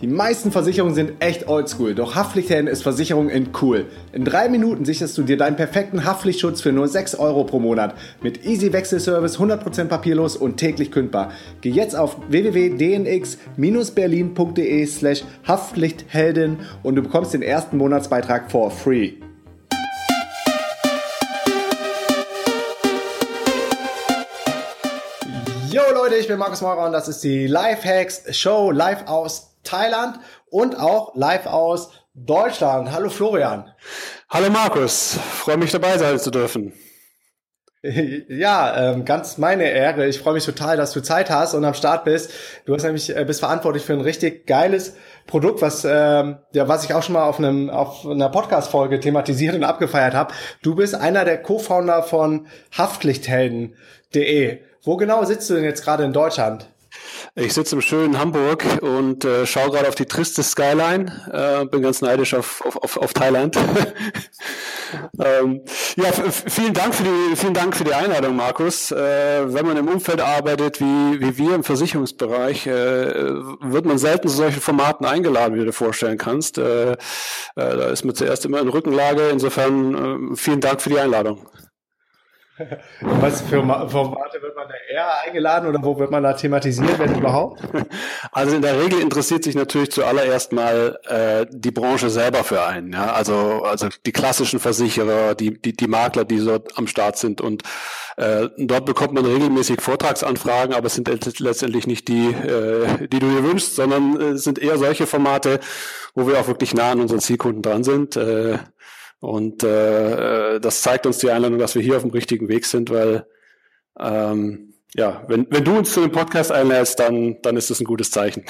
Die meisten Versicherungen sind echt oldschool, doch Haftpflichthelden ist Versicherung in cool. In drei Minuten sicherst du dir deinen perfekten Haftpflichtschutz für nur 6 Euro pro Monat. Mit Easy Wechselservice, 100% papierlos und täglich kündbar. Geh jetzt auf www.dnx-berlin.de slash Haftpflichthelden und du bekommst den ersten Monatsbeitrag for free. Yo Leute, ich bin Markus Maurer und das ist die Lifehacks Show live aus Thailand und auch live aus Deutschland. Hallo Florian. Hallo Markus, freue mich dabei sein zu dürfen. Ja, ähm, ganz meine Ehre. Ich freue mich total, dass du Zeit hast und am Start bist. Du hast nämlich äh, bist verantwortlich für ein richtig geiles Produkt, was ähm, ja was ich auch schon mal auf einem auf einer Podcast Folge thematisiert und abgefeiert habe. Du bist einer der Co-Founder von Haftpflichthelden.de. Wo genau sitzt du denn jetzt gerade in Deutschland? Ich sitze im schönen Hamburg und äh, schaue gerade auf die triste Skyline. Äh, bin ganz neidisch auf, auf, auf, auf Thailand. ähm, ja, vielen Dank für die vielen Dank für die Einladung, Markus. Äh, wenn man im Umfeld arbeitet wie, wie wir im Versicherungsbereich, äh, wird man selten zu solchen Formaten eingeladen, wie du dir vorstellen kannst. Äh, äh, da ist man zuerst immer in Rückenlage. Insofern äh, vielen Dank für die Einladung. Was für Formate wird man da eher eingeladen oder wo wird man da thematisiert, wenn überhaupt? Also in der Regel interessiert sich natürlich zuallererst mal äh, die Branche selber für einen. Ja? Also, also die klassischen Versicherer, die, die, die Makler, die dort am Start sind. Und äh, dort bekommt man regelmäßig Vortragsanfragen, aber es sind letztendlich nicht die, äh, die du dir wünschst, sondern es sind eher solche Formate, wo wir auch wirklich nah an unseren Zielkunden dran sind. Äh, und äh, das zeigt uns die Einladung, dass wir hier auf dem richtigen Weg sind, weil ähm, ja, wenn, wenn du uns zu dem Podcast einlädst, dann, dann ist das ein gutes Zeichen.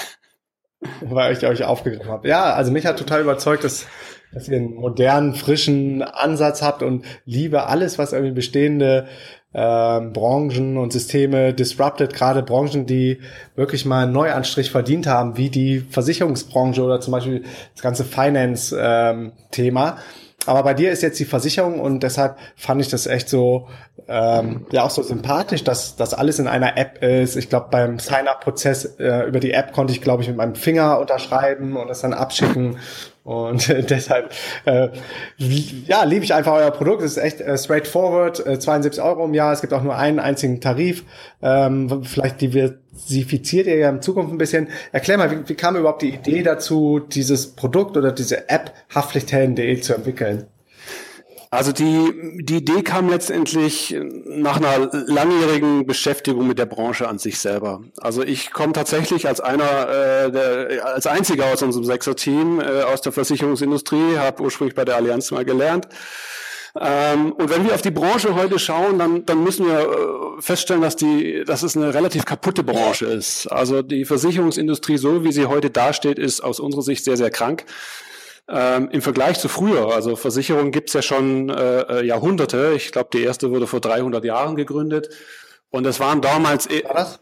Weil ich euch aufgegriffen habe. Ja, also mich hat total überzeugt, dass, dass ihr einen modernen, frischen Ansatz habt und liebe alles, was irgendwie bestehende ähm, Branchen und Systeme disrupted, gerade Branchen, die wirklich mal einen Neuanstrich verdient haben, wie die Versicherungsbranche oder zum Beispiel das ganze Finance-Thema. Ähm, aber bei dir ist jetzt die Versicherung und deshalb fand ich das echt so, ähm, ja auch so sympathisch, dass das alles in einer App ist. Ich glaube, beim Sign-up-Prozess äh, über die App konnte ich, glaube ich, mit meinem Finger unterschreiben und das dann abschicken. Und äh, deshalb, äh, ja, liebe ich einfach euer Produkt. Es ist echt äh, straightforward, äh, 72 Euro im Jahr. Es gibt auch nur einen einzigen Tarif. Ähm, vielleicht diversifiziert ihr ja in Zukunft ein bisschen. Erklär mal, wie, wie kam überhaupt die Idee dazu, dieses Produkt oder diese App haftpflichthelden.de zu entwickeln? Also die, die Idee kam letztendlich nach einer langjährigen Beschäftigung mit der Branche an sich selber. Also ich komme tatsächlich als einer, äh, der, als einziger aus unserem Sechser-Team äh, aus der Versicherungsindustrie, habe ursprünglich bei der Allianz mal gelernt. Ähm, und wenn wir auf die Branche heute schauen, dann, dann müssen wir äh, feststellen, dass, die, dass es eine relativ kaputte Branche ist. Also die Versicherungsindustrie, so wie sie heute dasteht, ist aus unserer Sicht sehr, sehr krank. Ähm, Im Vergleich zu früher, also Versicherungen gibt's ja schon äh, äh Jahrhunderte. Ich glaube, die erste wurde vor 300 Jahren gegründet. Und es waren damals... E Was?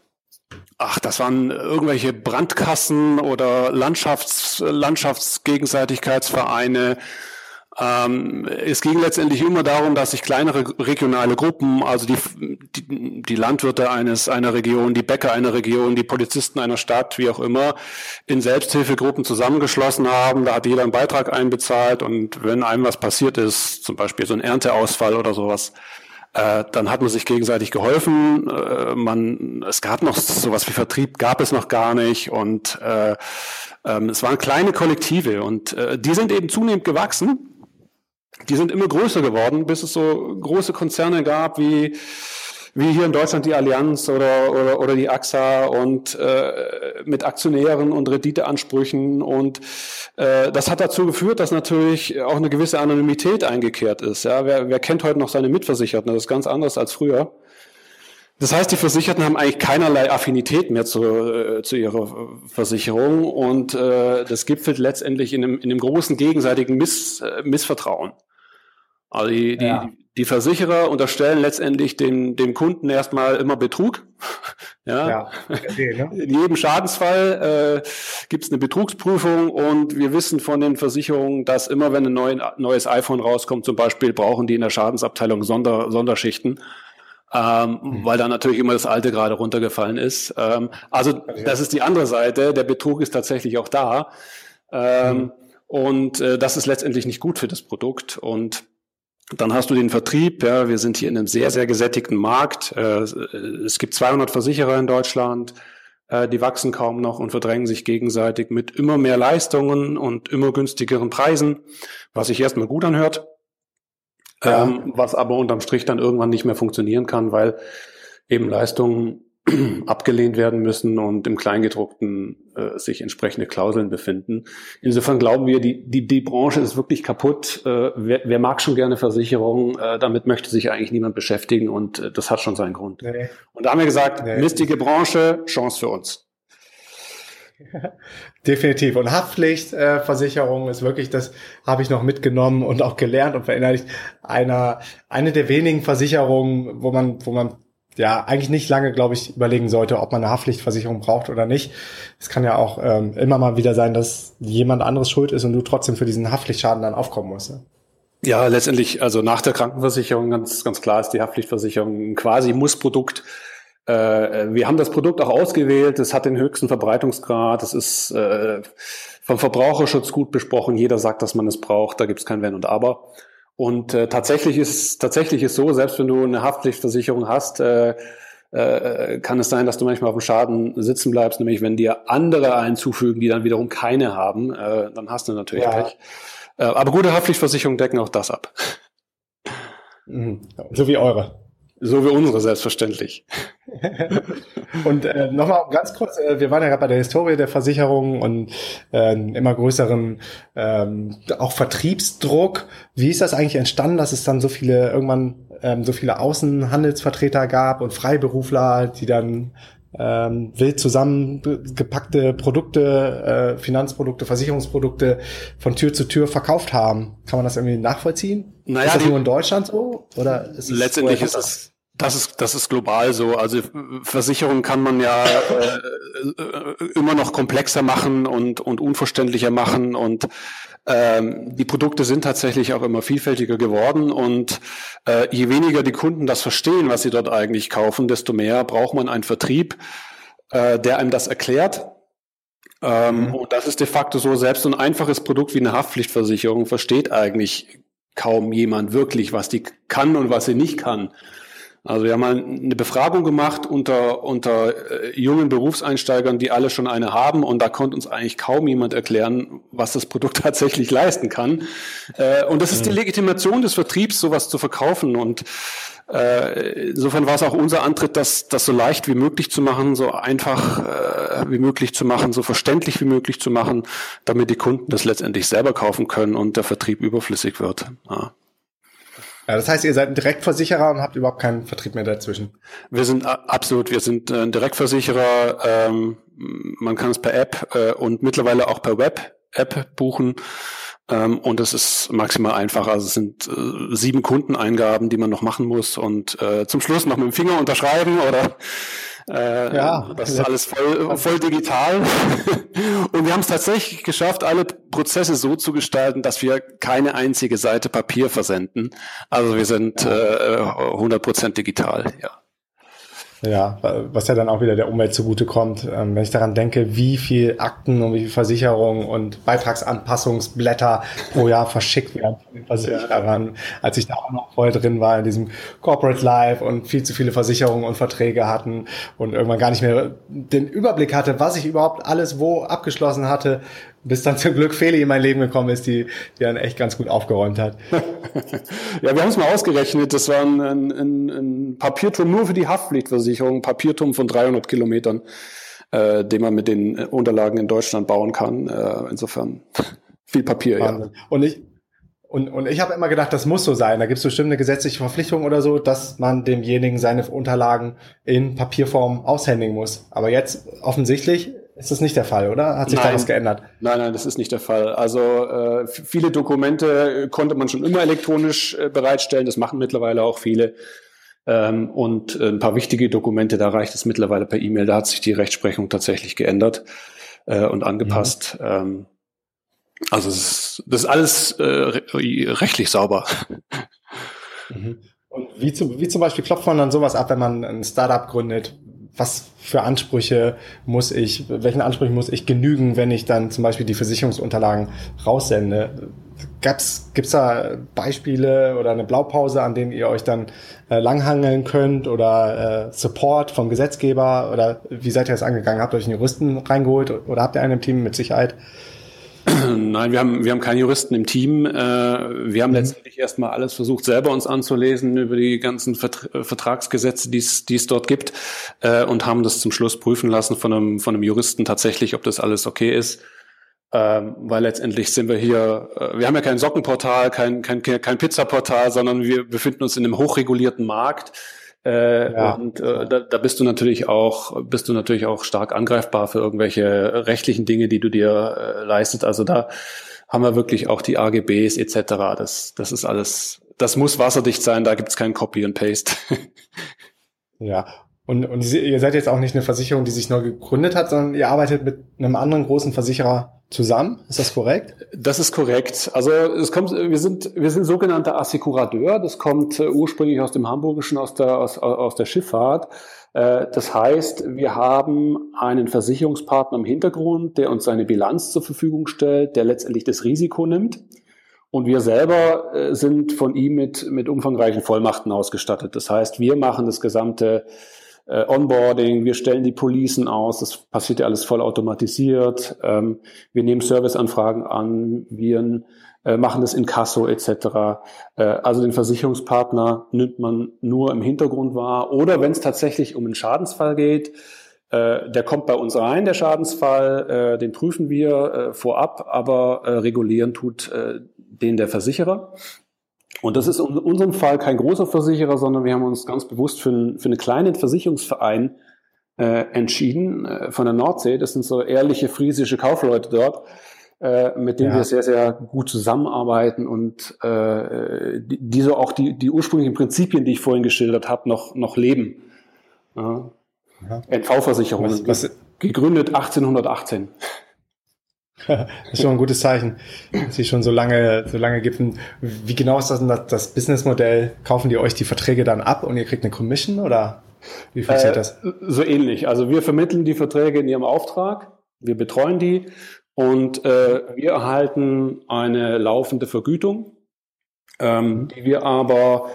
Ach, das waren irgendwelche Brandkassen oder Landschafts Landschaftsgegenseitigkeitsvereine, ähm, es ging letztendlich immer darum, dass sich kleinere regionale Gruppen, also die, die, die Landwirte eines einer Region, die Bäcker einer Region, die Polizisten einer Stadt, wie auch immer, in Selbsthilfegruppen zusammengeschlossen haben. Da hat jeder einen Beitrag einbezahlt und wenn einem was passiert ist, zum Beispiel so ein Ernteausfall oder sowas, äh, dann hat man sich gegenseitig geholfen. Äh, man, es gab noch sowas wie Vertrieb, gab es noch gar nicht und äh, ähm, es waren kleine Kollektive und äh, die sind eben zunehmend gewachsen die sind immer größer geworden, bis es so große Konzerne gab wie wie hier in Deutschland die Allianz oder, oder, oder die AXA und äh, mit Aktionären und Renditeansprüchen. Und äh, das hat dazu geführt, dass natürlich auch eine gewisse Anonymität eingekehrt ist. Ja? Wer, wer kennt heute noch seine Mitversicherten? Das ist ganz anders als früher. Das heißt, die Versicherten haben eigentlich keinerlei Affinität mehr zu, äh, zu ihrer Versicherung und äh, das gipfelt letztendlich in einem, in einem großen gegenseitigen Miss, äh, Missvertrauen. Also die, ja. die, die Versicherer unterstellen letztendlich dem, dem Kunden erstmal immer Betrug. ja. ja okay, ne? In jedem Schadensfall äh, gibt es eine Betrugsprüfung und wir wissen von den Versicherungen, dass immer wenn ein neues iPhone rauskommt, zum Beispiel, brauchen die in der Schadensabteilung Sonder, Sonderschichten. Ähm, mhm. weil da natürlich immer das alte gerade runtergefallen ist. Ähm, also das ist die andere Seite. Der Betrug ist tatsächlich auch da. Ähm, mhm. Und äh, das ist letztendlich nicht gut für das Produkt. Und dann hast du den Vertrieb. Ja, wir sind hier in einem sehr, sehr gesättigten Markt. Äh, es gibt 200 Versicherer in Deutschland. Äh, die wachsen kaum noch und verdrängen sich gegenseitig mit immer mehr Leistungen und immer günstigeren Preisen, was sich erstmal gut anhört. Ja. Ähm, was aber unterm Strich dann irgendwann nicht mehr funktionieren kann, weil eben Leistungen abgelehnt werden müssen und im Kleingedruckten äh, sich entsprechende Klauseln befinden. Insofern glauben wir, die, die, die Branche ist wirklich kaputt. Äh, wer, wer mag schon gerne Versicherungen? Äh, damit möchte sich eigentlich niemand beschäftigen und äh, das hat schon seinen Grund. Nee. Und da haben wir gesagt, nee. mistige Branche, Chance für uns. Definitiv. Und Haftpflichtversicherung äh, ist wirklich, das habe ich noch mitgenommen und auch gelernt und verinnerlicht, einer, eine der wenigen Versicherungen, wo man, wo man ja eigentlich nicht lange, glaube ich, überlegen sollte, ob man eine Haftpflichtversicherung braucht oder nicht. Es kann ja auch ähm, immer mal wieder sein, dass jemand anderes schuld ist und du trotzdem für diesen Haftpflichtschaden dann aufkommen musst. Ne? Ja, letztendlich, also nach der Krankenversicherung ganz, ganz klar ist die Haftpflichtversicherung ein quasi Muss-Produkt. Äh, wir haben das Produkt auch ausgewählt, es hat den höchsten Verbreitungsgrad, es ist äh, vom Verbraucherschutz gut besprochen, jeder sagt, dass man es braucht, da gibt es kein Wenn und Aber. Und äh, tatsächlich ist tatsächlich ist so, selbst wenn du eine Haftpflichtversicherung hast, äh, äh, kann es sein, dass du manchmal auf dem Schaden sitzen bleibst, nämlich wenn dir andere einzufügen, die dann wiederum keine haben, äh, dann hast du natürlich ja. Pech. Äh, aber gute Haftpflichtversicherungen decken auch das ab. Mhm. So wie eure. So wie unsere, selbstverständlich. und äh, nochmal ganz kurz, äh, wir waren ja gerade bei der Historie der Versicherung und äh, immer größeren ähm, auch Vertriebsdruck. Wie ist das eigentlich entstanden, dass es dann so viele irgendwann ähm, so viele Außenhandelsvertreter gab und Freiberufler, die dann ähm, wild zusammengepackte Produkte, äh, Finanzprodukte, Versicherungsprodukte von Tür zu Tür verkauft haben. Kann man das irgendwie nachvollziehen? Naja, ist das nur in Deutschland so? Oder ist letztendlich ist es das ist, das ist global so. Also Versicherungen kann man ja äh, äh, immer noch komplexer machen und, und unverständlicher machen. Und ähm, die Produkte sind tatsächlich auch immer vielfältiger geworden. Und äh, je weniger die Kunden das verstehen, was sie dort eigentlich kaufen, desto mehr braucht man einen Vertrieb, äh, der einem das erklärt. Ähm, mhm. Und das ist de facto so, selbst so ein einfaches Produkt wie eine Haftpflichtversicherung versteht eigentlich kaum jemand wirklich, was die kann und was sie nicht kann. Also wir haben mal eine Befragung gemacht unter, unter äh, jungen Berufseinsteigern, die alle schon eine haben und da konnte uns eigentlich kaum jemand erklären, was das Produkt tatsächlich leisten kann. Äh, und das ist die mhm. Legitimation des Vertriebs, sowas zu verkaufen und äh, insofern war es auch unser Antritt, das, das so leicht wie möglich zu machen, so einfach äh, wie möglich zu machen, so verständlich wie möglich zu machen, damit die Kunden das letztendlich selber kaufen können und der Vertrieb überflüssig wird. Ja. Ja, das heißt, ihr seid ein Direktversicherer und habt überhaupt keinen Vertrieb mehr dazwischen. Wir sind absolut, wir sind äh, ein Direktversicherer. Ähm, man kann es per App äh, und mittlerweile auch per Web-App buchen. Ähm, und es ist maximal einfach. Also es sind äh, sieben Kundeneingaben, die man noch machen muss und äh, zum Schluss noch mit dem Finger unterschreiben oder äh, ja, das ist alles voll, voll digital. Und wir haben es tatsächlich geschafft, alle Prozesse so zu gestalten, dass wir keine einzige Seite Papier versenden. Also wir sind äh, 100% digital, ja. Ja, was ja dann auch wieder der Umwelt zugutekommt. Ähm, wenn ich daran denke, wie viel Akten und wie viel Versicherungen und Beitragsanpassungsblätter pro Jahr verschickt werden von den Versicherern, als ich da auch noch voll drin war in diesem Corporate Life und viel zu viele Versicherungen und Verträge hatten und irgendwann gar nicht mehr den Überblick hatte, was ich überhaupt alles wo abgeschlossen hatte, bis dann zum Glück Feli in mein Leben gekommen ist, die, die dann echt ganz gut aufgeräumt hat. ja, wir haben es mal ausgerechnet. Das war ein, ein, ein Papierturm nur für die Haftpflichtversicherung, Papierturm von 300 Kilometern, äh, den man mit den Unterlagen in Deutschland bauen kann. Äh, insofern viel Papier, Wahnsinn. ja. Und ich, und, und ich habe immer gedacht, das muss so sein. Da gibt es bestimmt eine gesetzliche Verpflichtung oder so, dass man demjenigen seine Unterlagen in Papierform aushändigen muss. Aber jetzt offensichtlich ist das nicht der Fall, oder? Hat sich nein, da was geändert? Nein, nein, das ist nicht der Fall. Also äh, viele Dokumente konnte man schon immer elektronisch äh, bereitstellen. Das machen mittlerweile auch viele. Ähm, und äh, ein paar wichtige Dokumente, da reicht es mittlerweile per E-Mail. Da hat sich die Rechtsprechung tatsächlich geändert äh, und angepasst. Mhm. Ähm, also es ist, das ist alles äh, rechtlich sauber. Mhm. Und wie, zu, wie zum Beispiel klopft man dann sowas ab, wenn man ein Startup gründet? Was für Ansprüche muss ich, welchen Ansprüchen muss ich genügen, wenn ich dann zum Beispiel die Versicherungsunterlagen raussende? Gab's, gibt's da Beispiele oder eine Blaupause, an denen ihr euch dann äh, langhangeln könnt oder äh, Support vom Gesetzgeber oder wie seid ihr das angegangen? Habt ihr euch einen Juristen reingeholt oder habt ihr einen im Team mit Sicherheit? Nein, wir haben, wir haben keine Juristen im Team. Äh, wir haben mhm. letztendlich erstmal alles versucht, selber uns anzulesen über die ganzen Vertragsgesetze, die es dort gibt äh, und haben das zum Schluss prüfen lassen von einem, von einem Juristen tatsächlich, ob das alles okay ist. Ähm, weil letztendlich sind wir hier, äh, wir haben ja kein Sockenportal, kein, kein, kein Pizzaportal, sondern wir befinden uns in einem hochregulierten Markt äh, ja. Und äh, da, da bist du natürlich auch, bist du natürlich auch stark angreifbar für irgendwelche rechtlichen Dinge, die du dir äh, leistest. Also da haben wir wirklich auch die AGBs etc. Das, das ist alles, das muss wasserdicht sein, da gibt's kein Copy and Paste. ja, und, und ihr seid jetzt auch nicht eine Versicherung, die sich neu gegründet hat, sondern ihr arbeitet mit einem anderen großen Versicherer zusammen. Ist das korrekt? Das ist korrekt. Also es kommt, wir sind, wir sind sogenannte Assekurateur. Das kommt äh, ursprünglich aus dem Hamburgischen, aus der, aus, aus der Schifffahrt. Äh, das heißt, wir haben einen Versicherungspartner im Hintergrund, der uns seine Bilanz zur Verfügung stellt, der letztendlich das Risiko nimmt. Und wir selber äh, sind von ihm mit, mit umfangreichen Vollmachten ausgestattet. Das heißt, wir machen das gesamte äh, Onboarding, wir stellen die Policen aus, das passiert ja alles voll automatisiert. Ähm, wir nehmen Serviceanfragen an, wir äh, machen das in Kasso etc. Äh, also den Versicherungspartner nimmt man nur im Hintergrund wahr. Oder wenn es tatsächlich um einen Schadensfall geht, äh, der kommt bei uns rein, der Schadensfall, äh, den prüfen wir äh, vorab, aber regulieren tut den der Versicherer. Und das ist in unserem Fall kein großer Versicherer, sondern wir haben uns ganz bewusst für, einen, für einen kleinen Versicherungsverein äh, entschieden äh, von der Nordsee. Das sind so ehrliche friesische Kaufleute dort, äh, mit denen ja. wir sehr, sehr gut zusammenarbeiten und äh, die, die so auch die, die ursprünglichen Prinzipien, die ich vorhin geschildert habe, noch, noch leben. Ja. NV-Versicherungen, gegründet 1818. das ist schon ein gutes Zeichen, dass sie schon so lange, so lange gibt. Wie genau ist das denn das, das Businessmodell? Kaufen die euch die Verträge dann ab und ihr kriegt eine Commission oder wie funktioniert äh, das? So ähnlich. Also wir vermitteln die Verträge in ihrem Auftrag, wir betreuen die und äh, wir erhalten eine laufende Vergütung, ähm, mhm. die wir aber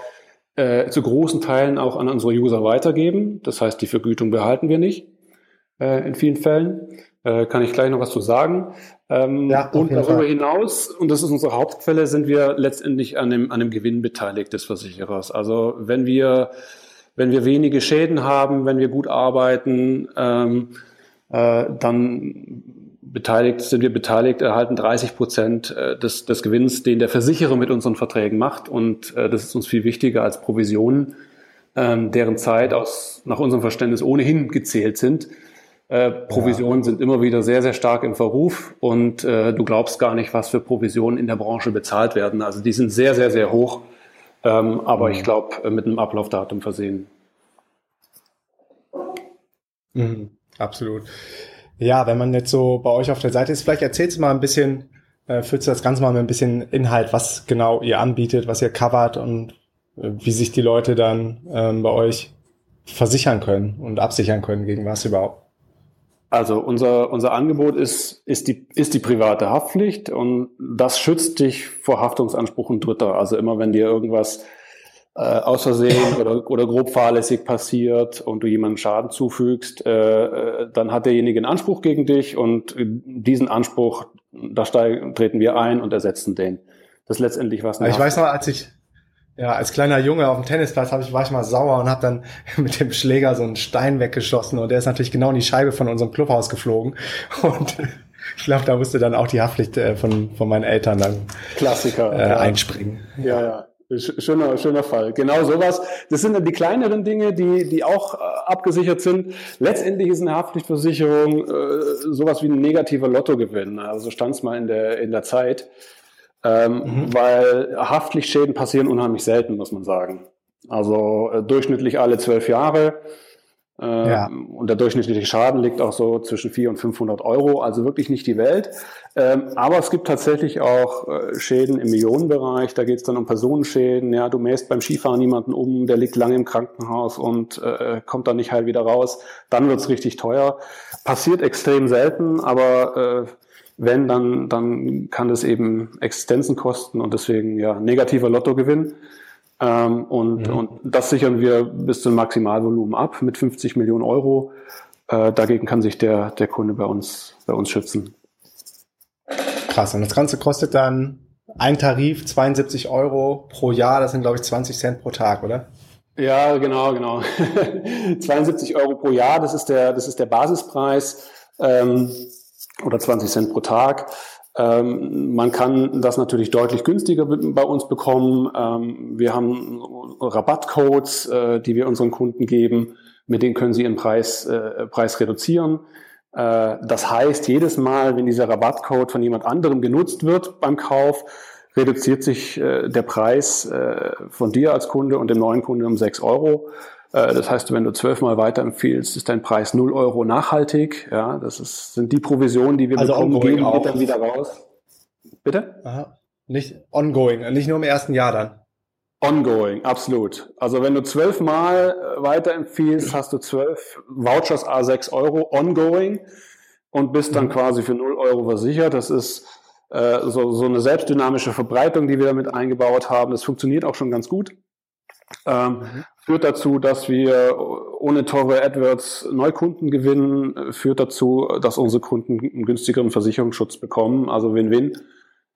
äh, zu großen Teilen auch an unsere User weitergeben. Das heißt, die Vergütung behalten wir nicht äh, in vielen Fällen. Äh, kann ich gleich noch was zu sagen. Ähm, ja, und darüber Fall. hinaus, und das ist unsere Hauptquelle, sind wir letztendlich an dem, an dem Gewinn beteiligt des Versicherers. Also wenn wir, wenn wir wenige Schäden haben, wenn wir gut arbeiten, ähm, äh, dann beteiligt, sind wir beteiligt, erhalten 30 Prozent äh, des, des Gewinns, den der Versicherer mit unseren Verträgen macht. Und äh, das ist uns viel wichtiger als Provisionen, ähm, deren Zeit aus, nach unserem Verständnis ohnehin gezählt sind. Äh, Provisionen ja. sind immer wieder sehr, sehr stark im Verruf und äh, du glaubst gar nicht, was für Provisionen in der Branche bezahlt werden. Also die sind sehr, sehr, sehr hoch, ähm, aber mhm. ich glaube äh, mit einem Ablaufdatum versehen. Mhm, absolut. Ja, wenn man jetzt so bei euch auf der Seite ist, vielleicht erzählst du mal ein bisschen, äh, füllst du das Ganze mal mit ein bisschen Inhalt, was genau ihr anbietet, was ihr covert und äh, wie sich die Leute dann ähm, bei euch versichern können und absichern können gegen was überhaupt. Also unser, unser Angebot ist, ist, die, ist die private Haftpflicht und das schützt dich vor Haftungsansprüchen Dritter. Also immer wenn dir irgendwas äh, aus Versehen oder, oder grob fahrlässig passiert und du jemandem Schaden zufügst, äh, äh dann hat derjenige einen Anspruch gegen dich und diesen Anspruch, da steigen, treten wir ein und ersetzen den. Das ist letztendlich was. Ich weiß noch, als ich, ja, als kleiner Junge auf dem Tennisplatz hab ich, war ich mal sauer und habe dann mit dem Schläger so einen Stein weggeschossen und der ist natürlich genau in die Scheibe von unserem Clubhaus geflogen. Und ich glaube, da musste dann auch die Haftpflicht äh, von, von meinen Eltern dann Klassiker, äh, ja. einspringen. Ja, ja. Schöner, schöner Fall. Genau sowas. Das sind dann die kleineren Dinge, die, die auch äh, abgesichert sind. Letztendlich ist eine Haftpflichtversicherung äh, sowas wie ein negativer Lottogewinn. Also stand es mal in der, in der Zeit. Ähm, mhm. Weil Haftpflichtschäden passieren unheimlich selten, muss man sagen. Also äh, durchschnittlich alle zwölf Jahre. Äh, ja. Und der durchschnittliche Schaden liegt auch so zwischen 400 und 500 Euro, also wirklich nicht die Welt. Ähm, aber es gibt tatsächlich auch äh, Schäden im Millionenbereich. Da geht es dann um Personenschäden. Ja, du mähst beim Skifahren jemanden um, der liegt lange im Krankenhaus und äh, kommt dann nicht heil wieder raus. Dann wird's richtig teuer. Passiert extrem selten, aber äh, wenn, dann, dann kann das eben Existenzen kosten und deswegen ja negativer Lottogewinn. Ähm, und, mhm. und das sichern wir bis zum Maximalvolumen ab mit 50 Millionen Euro. Äh, dagegen kann sich der, der Kunde bei uns, bei uns schützen. Krass. Und das Ganze kostet dann ein Tarif 72 Euro pro Jahr. Das sind, glaube ich, 20 Cent pro Tag, oder? Ja, genau, genau. 72 Euro pro Jahr, das ist der, das ist der Basispreis ähm, oder 20 Cent pro Tag. Ähm, man kann das natürlich deutlich günstiger bei uns bekommen. Ähm, wir haben Rabattcodes, äh, die wir unseren Kunden geben. Mit denen können sie ihren Preis, äh, Preis reduzieren. Äh, das heißt, jedes Mal, wenn dieser Rabattcode von jemand anderem genutzt wird beim Kauf, reduziert sich äh, der Preis äh, von dir als Kunde und dem neuen Kunde um sechs Euro. Äh, das heißt, wenn du zwölfmal weiterempfiehlst, ist dein Preis 0 Euro nachhaltig. Ja, das ist, sind die Provisionen, die wir also bekommen, gehen auch. dann wieder raus. Bitte? Aha. Nicht ongoing, nicht nur im ersten Jahr dann. Ongoing, absolut. Also wenn du zwölfmal äh, weiterempfiehlst, hast du zwölf Vouchers A6 Euro ongoing und bist dann mhm. quasi für 0 Euro versichert. Das ist äh, so, so eine selbstdynamische Verbreitung, die wir damit eingebaut haben. Das funktioniert auch schon ganz gut. Ähm, mhm. Führt dazu, dass wir ohne teure AdWords Neukunden gewinnen, führt dazu, dass unsere Kunden einen günstigeren Versicherungsschutz bekommen, also Win-Win.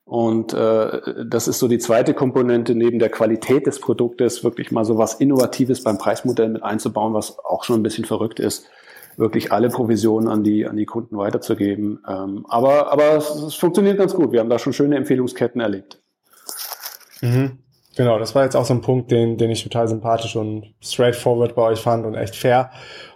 Und äh, das ist so die zweite Komponente neben der Qualität des Produktes, wirklich mal so was Innovatives beim Preismodell mit einzubauen, was auch schon ein bisschen verrückt ist, wirklich alle Provisionen an die, an die Kunden weiterzugeben. Ähm, aber aber es, es funktioniert ganz gut. Wir haben da schon schöne Empfehlungsketten erlebt. Mhm. Genau, das war jetzt auch so ein Punkt, den, den ich total sympathisch und straightforward bei euch fand und echt fair.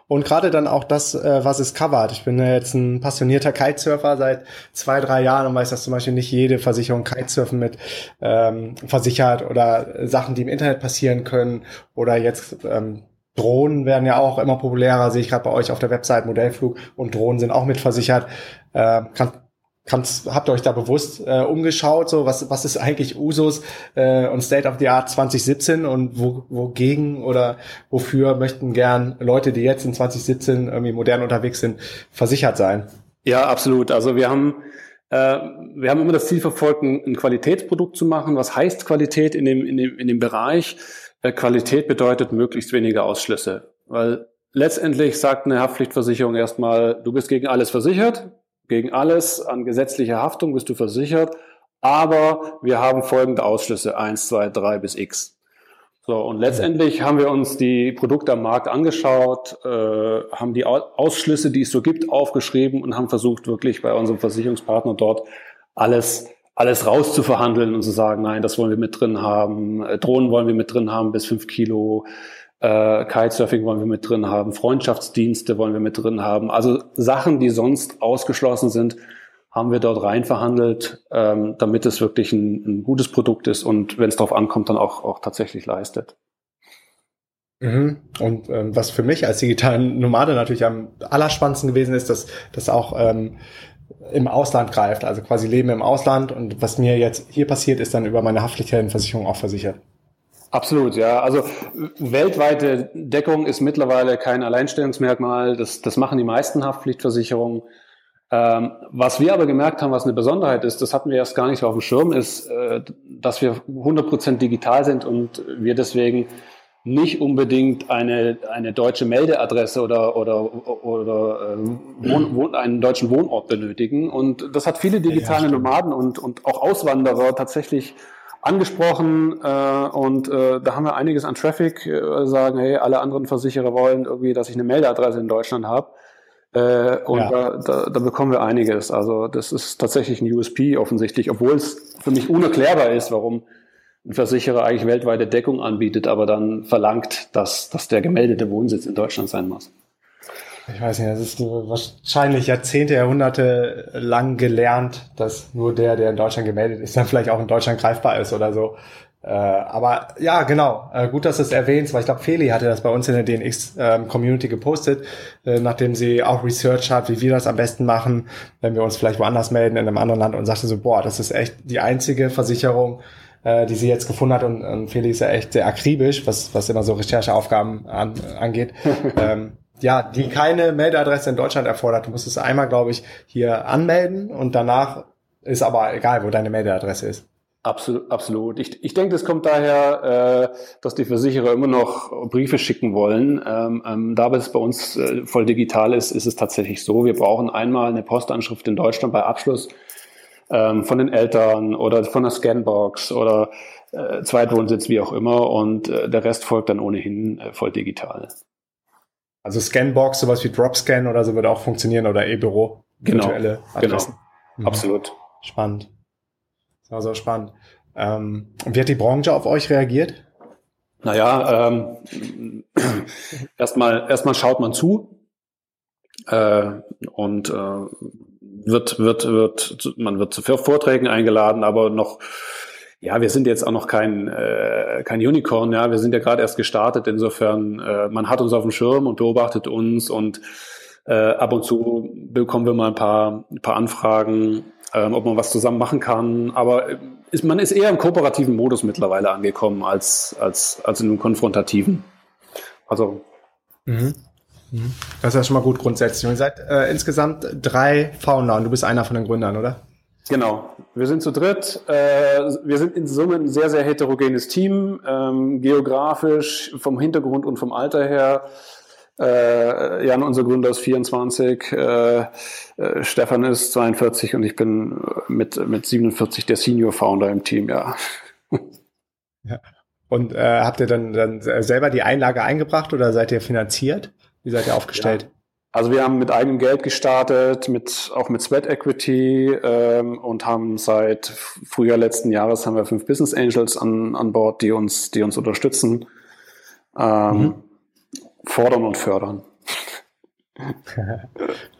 Und gerade dann auch das, äh, was es covert. Ich bin ja jetzt ein passionierter Kitesurfer seit zwei, drei Jahren und weiß, dass zum Beispiel nicht jede Versicherung Kitesurfen mit ähm, versichert oder Sachen, die im Internet passieren können oder jetzt ähm, Drohnen werden ja auch immer populärer, sehe ich gerade bei euch auf der Website Modellflug und Drohnen sind auch mitversichert. Äh, kann, Kannst, habt ihr euch da bewusst äh, umgeschaut, so was, was ist eigentlich Usus äh, und State of the Art 2017 und wo, wogegen oder wofür möchten gern Leute, die jetzt in 2017 irgendwie modern unterwegs sind, versichert sein? Ja, absolut. Also wir haben äh, wir haben immer das Ziel verfolgt, ein, Qualitätsprodukt zu machen. Was heißt Qualität in dem, in dem, in dem Bereich? Äh, Qualität bedeutet möglichst wenige Ausschlüsse. Weil letztendlich sagt eine Haftpflichtversicherung erstmal, du bist gegen alles versichert, gegen alles. An gesetzlicher Haftung bist du versichert, aber wir haben folgende Ausschlüsse, eins, zwei, drei bis x. So, und letztendlich haben wir uns die Produkte am Markt angeschaut, äh, haben die Ausschlüsse, die es so gibt, aufgeschrieben und haben versucht, wirklich bei unserem Versicherungspartner dort alles, alles rauszuverhandeln und zu sagen, nein, das wollen wir mit drin haben, äh, Drohnen wollen wir mit drin haben bis fünf Kilo, äh, Kitesurfing wollen wir mit drin haben, Freundschaftsdienste wollen wir mit drin haben. Also Sachen, die sonst ausgeschlossen sind, haben wir dort rein verhandelt, ähm, damit es wirklich ein, ein gutes Produkt ist und wenn es darauf ankommt, dann auch, auch tatsächlich leistet. Mhm. Und ähm, was für mich als digitalen Nomade natürlich am allerspannendsten gewesen ist, dass das auch ähm, im Ausland greift, also quasi Leben im Ausland und was mir jetzt hier passiert, ist dann über meine Haftpflichtversicherung auch versichert. Absolut, ja. Also weltweite Deckung ist mittlerweile kein Alleinstellungsmerkmal. Das, das machen die meisten Haftpflichtversicherungen. Ähm, was wir aber gemerkt haben, was eine Besonderheit ist, das hatten wir erst gar nicht so auf dem Schirm, ist, äh, dass wir 100% digital sind und wir deswegen nicht unbedingt eine, eine deutsche Meldeadresse oder, oder, oder äh, Wohn, Wohn, einen deutschen Wohnort benötigen. Und das hat viele digitale Nomaden und, und auch Auswanderer tatsächlich angesprochen äh, und äh, da haben wir einiges an Traffic, äh, sagen, hey, alle anderen Versicherer wollen irgendwie, dass ich eine Meldeadresse in Deutschland habe. Äh, und ja. da, da, da bekommen wir einiges. Also das ist tatsächlich ein USP offensichtlich, obwohl es für mich unerklärbar ist, warum ein Versicherer eigentlich weltweite Deckung anbietet, aber dann verlangt, dass, dass der gemeldete Wohnsitz in Deutschland sein muss. Ich weiß nicht, das ist wahrscheinlich Jahrzehnte, Jahrhunderte lang gelernt, dass nur der, der in Deutschland gemeldet ist, dann vielleicht auch in Deutschland greifbar ist oder so. Äh, aber ja, genau. Äh, gut, dass du es erwähnst, weil ich glaube, Feli hatte das bei uns in der DNX-Community ähm, gepostet, äh, nachdem sie auch Research hat, wie wir das am besten machen, wenn wir uns vielleicht woanders melden in einem anderen Land und sagte so, boah, das ist echt die einzige Versicherung, äh, die sie jetzt gefunden hat und, und Feli ist ja echt sehr akribisch, was, was immer so Rechercheaufgaben an, angeht. ähm, ja, die keine Meldeadresse in Deutschland erfordert. Du musst es einmal, glaube ich, hier anmelden und danach ist aber egal, wo deine Meldeadresse ist. Absolut, absolut. Ich, ich denke, das kommt daher, äh, dass die Versicherer immer noch Briefe schicken wollen. Ähm, ähm, da es bei uns äh, voll digital ist, ist es tatsächlich so, wir brauchen einmal eine Postanschrift in Deutschland bei Abschluss ähm, von den Eltern oder von der Scanbox oder äh, Zweitwohnsitz, wie auch immer. Und äh, der Rest folgt dann ohnehin äh, voll digital. Also Scanbox, sowas wie Dropscan oder so wird auch funktionieren oder E-Büro. Genau, virtuelle Adressen. genau. Mhm. Absolut. Spannend. Also spannend. Ähm, und wie hat die Branche auf euch reagiert? Naja, ähm, erstmal erstmal schaut man zu äh, und äh, wird wird wird man wird zu Vorträgen eingeladen, aber noch ja, wir sind jetzt auch noch kein äh, kein Unicorn, ja, wir sind ja gerade erst gestartet. Insofern äh, man hat uns auf dem Schirm und beobachtet uns und äh, ab und zu bekommen wir mal ein paar ein paar Anfragen ähm, ob man was zusammen machen kann. Aber ist, man ist eher im kooperativen Modus mittlerweile angekommen als, als, als in einem konfrontativen. Also. Mhm. mhm. Das ist ja schon mal gut grundsätzlich. Und ihr seid äh, insgesamt drei Founder und du bist einer von den Gründern, oder? Genau. Wir sind zu dritt. Äh, wir sind in Summe ein sehr, sehr heterogenes Team, ähm, geografisch, vom Hintergrund und vom Alter her. Äh, Jan, unser Gründer, ist 24, äh, Stefan ist 42 und ich bin mit, mit 47 der Senior Founder im Team, ja. ja. Und äh, habt ihr dann, dann selber die Einlage eingebracht oder seid ihr finanziert? Wie seid ihr aufgestellt? Ja. Also wir haben mit eigenem Geld gestartet, mit auch mit Sweat Equity ähm, und haben seit Frühjahr letzten Jahres haben wir fünf Business Angels an, an Bord, die uns, die uns unterstützen. Ähm, mhm fordern und fördern.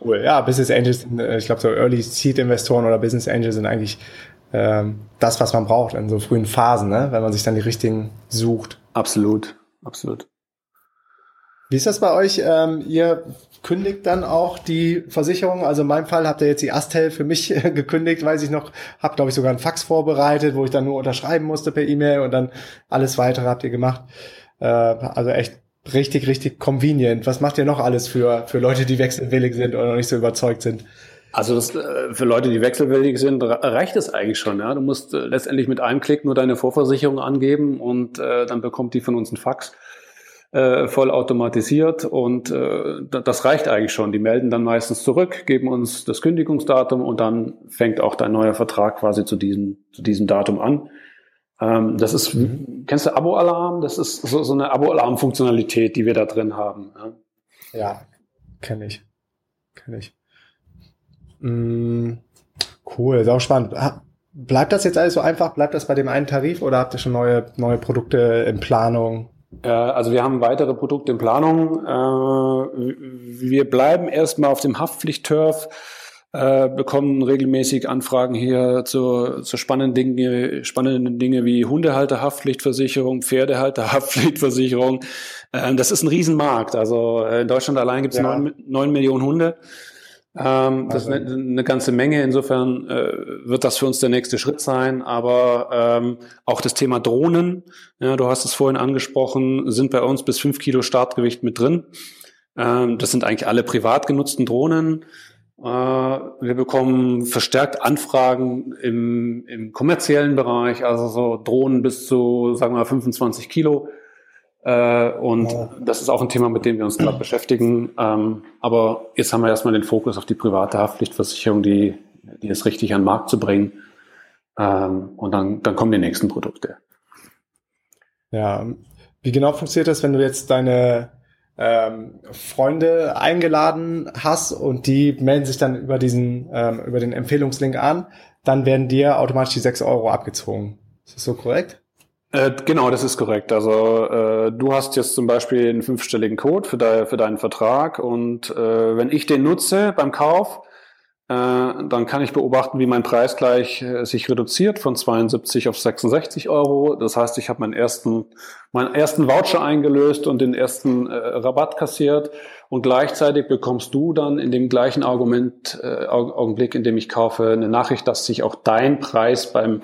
cool. Ja, Business Angels, äh, ich glaube so Early Seed Investoren oder Business Angels sind eigentlich ähm, das, was man braucht in so frühen Phasen, ne? wenn man sich dann die richtigen sucht. Absolut, absolut. Wie ist das bei euch? Ähm, ihr kündigt dann auch die Versicherung. Also in meinem Fall habt ihr jetzt die Astel für mich gekündigt, weiß ich noch. Hab glaube ich sogar einen Fax vorbereitet, wo ich dann nur unterschreiben musste per E-Mail und dann alles weitere habt ihr gemacht. Äh, also echt richtig, richtig convenient. Was macht ihr noch alles für, für Leute, die wechselwillig sind oder noch nicht so überzeugt sind? Also das, äh, für Leute, die wechselwillig sind, reicht es eigentlich schon. Ja? Du musst äh, letztendlich mit einem Klick nur deine Vorversicherung angeben und äh, dann bekommt die von uns einen Fax äh, voll automatisiert und äh, das reicht eigentlich schon. Die melden dann meistens zurück, geben uns das Kündigungsdatum und dann fängt auch dein neuer Vertrag quasi zu diesem, zu diesem Datum an. Ähm, das ist, mhm. kennst du Abo-Alarm? Das ist so, so eine Abo-Alarm-Funktionalität, die wir da drin haben. Ja, ja kenne ich. Kenne ich. Mm, cool, ist auch spannend. Bleibt das jetzt alles so einfach? Bleibt das bei dem einen Tarif oder habt ihr schon neue, neue Produkte in Planung? Äh, also wir haben weitere Produkte in Planung. Äh, wir bleiben erstmal auf dem Haftpflicht-Turf äh, bekommen regelmäßig Anfragen hier zu, zu spannenden Dinge, spannenden Dinge wie Hundehalterhaftpflichtversicherung, Pferdehalterhaftpflichtversicherung. Ähm, das ist ein Riesenmarkt. Also in Deutschland allein gibt es neun, neun Millionen Hunde. Ähm, das ist eine, eine, ganze Menge. Insofern äh, wird das für uns der nächste Schritt sein. Aber ähm, auch das Thema Drohnen, ja, du hast es vorhin angesprochen, sind bei uns bis fünf Kilo Startgewicht mit drin. Ähm, das sind eigentlich alle privat genutzten Drohnen. Äh, wir bekommen verstärkt Anfragen im, im kommerziellen Bereich, also so Drohnen bis zu, sagen wir mal, 25 Kilo. Äh, und ja. das ist auch ein Thema, mit dem wir uns gerade beschäftigen. Ähm, aber jetzt haben wir erstmal den Fokus auf die private Haftpflichtversicherung, die, die ist richtig an den Markt zu bringen. Ähm, und dann, dann kommen die nächsten Produkte. Ja, wie genau funktioniert das, wenn du jetzt deine ähm, Freunde eingeladen hast und die melden sich dann über diesen, ähm, über den Empfehlungslink an, dann werden dir automatisch die 6 Euro abgezogen. Ist das so korrekt? Äh, genau, das ist korrekt. Also äh, du hast jetzt zum Beispiel einen fünfstelligen Code für, de für deinen Vertrag und äh, wenn ich den nutze beim Kauf, äh, dann kann ich beobachten, wie mein Preis gleich äh, sich reduziert von 72 auf 66 Euro. Das heißt, ich habe meinen ersten, meinen ersten Voucher eingelöst und den ersten äh, Rabatt kassiert und gleichzeitig bekommst du dann in dem gleichen Argument, äh, Augenblick, in dem ich kaufe, eine Nachricht, dass sich auch dein Preis beim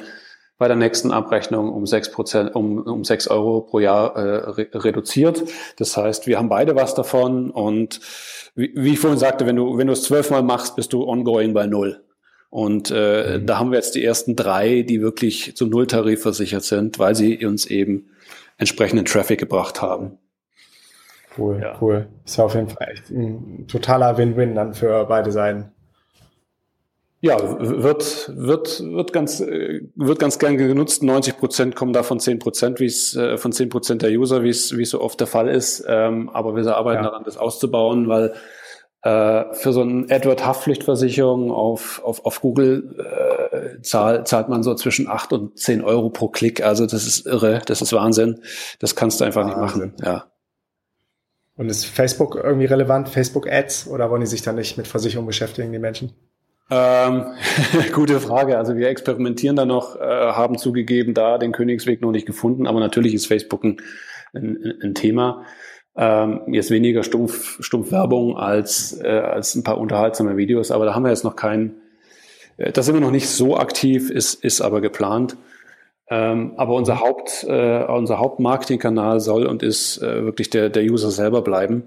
bei der nächsten Abrechnung um sechs Prozent, um, um sechs Euro pro Jahr äh, re reduziert. Das heißt, wir haben beide was davon und wie, wie ich vorhin sagte, wenn du, wenn du es zwölfmal machst, bist du ongoing bei null. Und äh, mhm. da haben wir jetzt die ersten drei, die wirklich zum Nulltarif versichert sind, weil sie uns eben entsprechenden Traffic gebracht haben. Cool, ja. cool. Ist ja auf jeden Fall echt ein totaler Win-Win dann für beide Seiten. Ja, wird, wird, wird ganz, wird ganz gern genutzt. 90 Prozent kommen davon 10 Prozent, wie es, äh, von 10 Prozent der User, wie es, wie es so oft der Fall ist. Ähm, aber wir arbeiten ja. daran, das auszubauen, weil äh, für so eine AdWord-Haftpflichtversicherung auf, auf, auf Google äh, zahlt, zahlt man so zwischen 8 und 10 Euro pro Klick. Also das ist irre, das ist Wahnsinn. Das kannst du einfach Wahnsinn. nicht machen. Ja. Und ist Facebook irgendwie relevant? Facebook Ads oder wollen die sich da nicht mit Versicherung beschäftigen, die Menschen? Ähm, gute Frage. Also wir experimentieren da noch, äh, haben zugegeben, da den Königsweg noch nicht gefunden, aber natürlich ist Facebook ein, ein, ein Thema. Ähm, jetzt weniger stumpf, stumpf Werbung als, äh, als ein paar unterhaltsame Videos, aber da haben wir jetzt noch keinen, äh, da sind wir noch nicht so aktiv, ist, ist aber geplant. Ähm, aber unser Haupt, äh, unser Hauptmarketingkanal soll und ist äh, wirklich der, der User selber bleiben.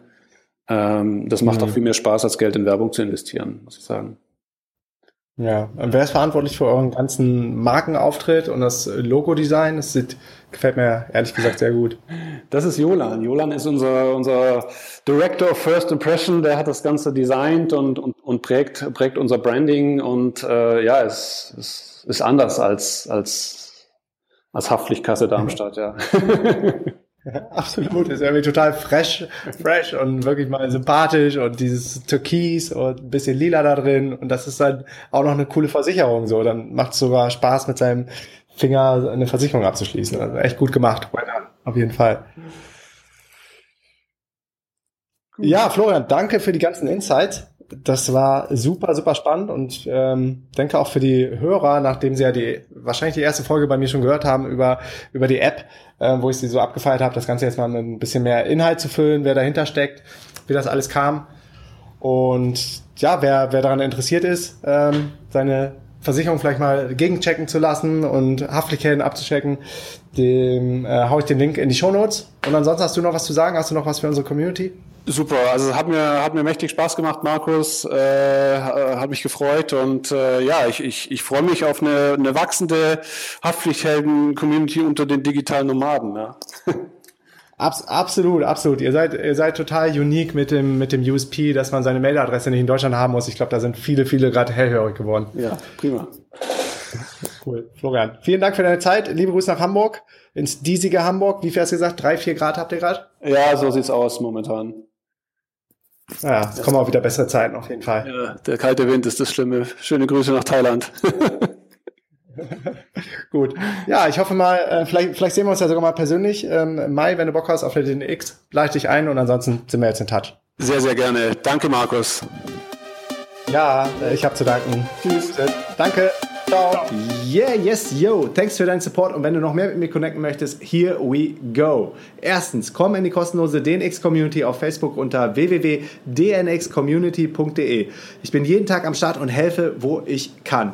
Ähm, das macht mhm. auch viel mehr Spaß, als Geld in Werbung zu investieren, muss ich sagen. Ja, und wer ist verantwortlich für euren ganzen Markenauftritt und das Logo-Design? Das sieht, gefällt mir ehrlich gesagt sehr gut. Das ist Jolan. Jolan ist unser, unser Director of First Impression, der hat das Ganze designt und, und, und prägt, prägt unser Branding und äh, ja, es, es ist anders als, als, als Haftpflichtkasse Darmstadt, ja. absolut, ist irgendwie total fresh, fresh und wirklich mal sympathisch und dieses Türkis und ein bisschen lila da drin und das ist dann auch noch eine coole Versicherung so. Dann macht es sogar Spaß mit seinem Finger eine Versicherung abzuschließen. Also echt gut gemacht, auf jeden Fall. Ja, Florian, danke für die ganzen Insights das war super, super spannend und ähm, denke auch für die Hörer, nachdem sie ja die wahrscheinlich die erste Folge bei mir schon gehört haben über über die App, äh, wo ich sie so abgefeiert habe, das Ganze jetzt mal mit ein bisschen mehr Inhalt zu füllen, wer dahinter steckt, wie das alles kam und ja, wer wer daran interessiert ist, ähm, seine Versicherung vielleicht mal gegenchecken zu lassen und Haftpflichthelden abzuchecken, dem äh, hau ich den Link in die Show Notes. Und ansonsten hast du noch was zu sagen? Hast du noch was für unsere Community? Super, also hat mir hat mir mächtig Spaß gemacht, Markus, äh, hat mich gefreut und äh, ja, ich, ich, ich freue mich auf eine, eine wachsende Haftpflichthelden-Community unter den digitalen Nomaden. Ja. Abs absolut, absolut. Ihr seid, ihr seid total unique mit dem, mit dem USP, dass man seine Mailadresse nicht in Deutschland haben muss. Ich glaube, da sind viele, viele gerade hellhörig geworden. Ja, prima. Cool. Florian, vielen Dank für deine Zeit. Liebe Grüße nach Hamburg, ins diesige Hamburg. Wie viel hast du gesagt? Drei, vier Grad habt ihr gerade? Ja, so sieht's aus momentan. Ja, es kommen auch wieder bessere Zeiten auf jeden Fall. Ja, der kalte Wind ist das Schlimme. Schöne Grüße nach Thailand. Gut. Ja, ich hoffe mal, äh, vielleicht, vielleicht sehen wir uns ja sogar mal persönlich ähm, Mai, wenn du Bock hast auf der DNX. Leite dich ein und ansonsten sind wir jetzt in Touch. Sehr, sehr gerne. Danke, Markus. Ja, äh, ich habe zu danken. Tschüss. Danke. Ciao. Yeah, yes, yo. Thanks für deinen Support. Und wenn du noch mehr mit mir connecten möchtest, here we go. Erstens, komm in die kostenlose DNX Community auf Facebook unter www.dnxcommunity.de. Ich bin jeden Tag am Start und helfe, wo ich kann.